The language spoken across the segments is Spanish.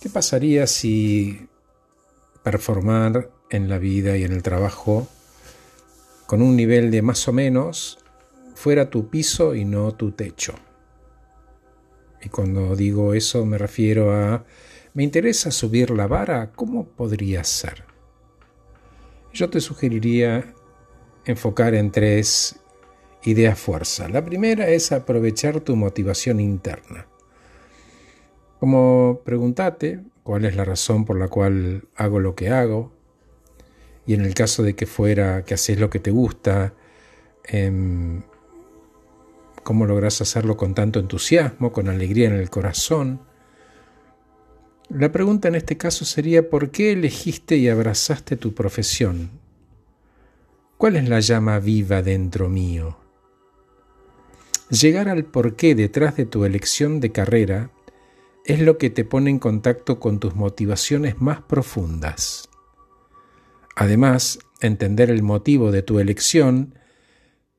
¿Qué pasaría si performar en la vida y en el trabajo con un nivel de más o menos fuera tu piso y no tu techo? Y cuando digo eso me refiero a me interesa subir la vara, ¿cómo podría ser? Yo te sugeriría enfocar en tres ideas fuerza. La primera es aprovechar tu motivación interna. Como pregúntate cuál es la razón por la cual hago lo que hago, y en el caso de que fuera que haces lo que te gusta, em, cómo logras hacerlo con tanto entusiasmo, con alegría en el corazón. La pregunta en este caso sería ¿por qué elegiste y abrazaste tu profesión? ¿Cuál es la llama viva dentro mío? Llegar al porqué detrás de tu elección de carrera es lo que te pone en contacto con tus motivaciones más profundas. Además, entender el motivo de tu elección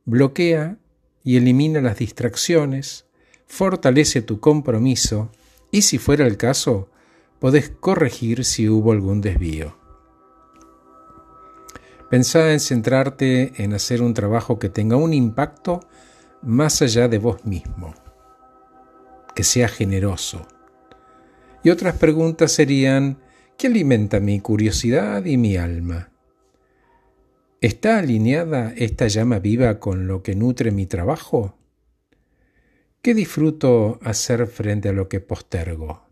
bloquea y elimina las distracciones, fortalece tu compromiso y si fuera el caso, podés corregir si hubo algún desvío. Pensá en centrarte en hacer un trabajo que tenga un impacto más allá de vos mismo, que sea generoso, y otras preguntas serían, ¿qué alimenta mi curiosidad y mi alma? ¿Está alineada esta llama viva con lo que nutre mi trabajo? ¿Qué disfruto hacer frente a lo que postergo?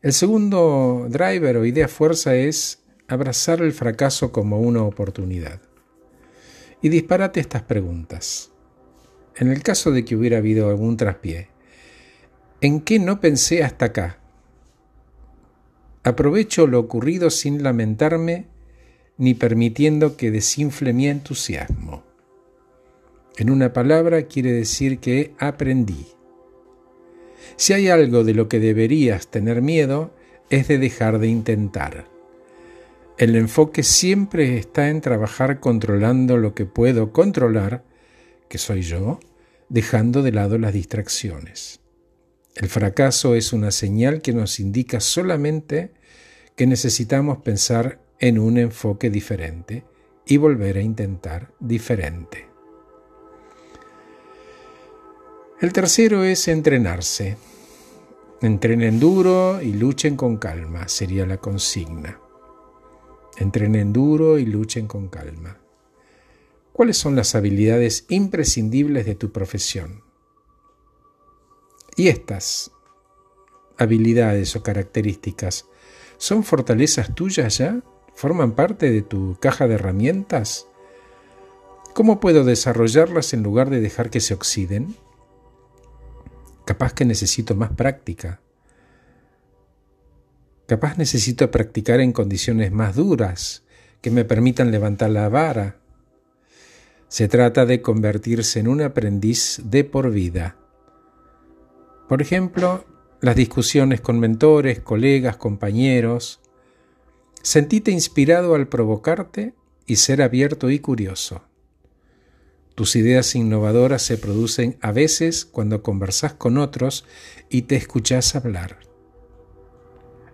El segundo driver o idea fuerza es abrazar el fracaso como una oportunidad. Y disparate estas preguntas. En el caso de que hubiera habido algún traspié, ¿En qué no pensé hasta acá? Aprovecho lo ocurrido sin lamentarme ni permitiendo que desinfle mi entusiasmo. En una palabra quiere decir que aprendí. Si hay algo de lo que deberías tener miedo, es de dejar de intentar. El enfoque siempre está en trabajar controlando lo que puedo controlar, que soy yo, dejando de lado las distracciones. El fracaso es una señal que nos indica solamente que necesitamos pensar en un enfoque diferente y volver a intentar diferente. El tercero es entrenarse. Entrenen duro y luchen con calma, sería la consigna. Entrenen duro y luchen con calma. ¿Cuáles son las habilidades imprescindibles de tu profesión? Y estas habilidades o características son fortalezas tuyas ya, forman parte de tu caja de herramientas. ¿Cómo puedo desarrollarlas en lugar de dejar que se oxiden? Capaz que necesito más práctica. Capaz necesito practicar en condiciones más duras, que me permitan levantar la vara. Se trata de convertirse en un aprendiz de por vida por ejemplo, las discusiones con mentores, colegas, compañeros. Sentíte inspirado al provocarte y ser abierto y curioso. Tus ideas innovadoras se producen a veces cuando conversas con otros y te escuchas hablar.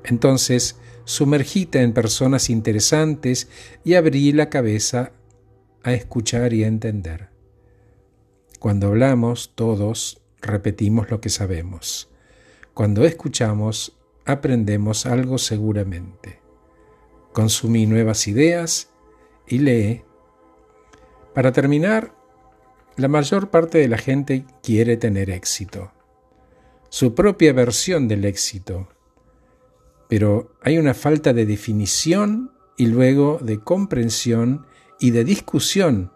Entonces, sumergite en personas interesantes y abrí la cabeza a escuchar y a entender. Cuando hablamos, todos repetimos lo que sabemos. Cuando escuchamos, aprendemos algo seguramente. Consumí nuevas ideas y lee. Para terminar, la mayor parte de la gente quiere tener éxito, su propia versión del éxito, pero hay una falta de definición y luego de comprensión y de discusión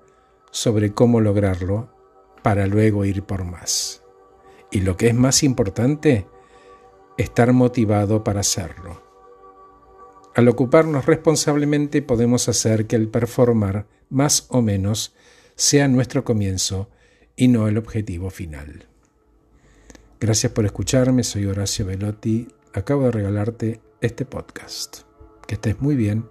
sobre cómo lograrlo para luego ir por más y lo que es más importante, estar motivado para hacerlo. Al ocuparnos responsablemente podemos hacer que el performar más o menos sea nuestro comienzo y no el objetivo final. Gracias por escucharme, soy Horacio Velotti, acabo de regalarte este podcast. Que estés muy bien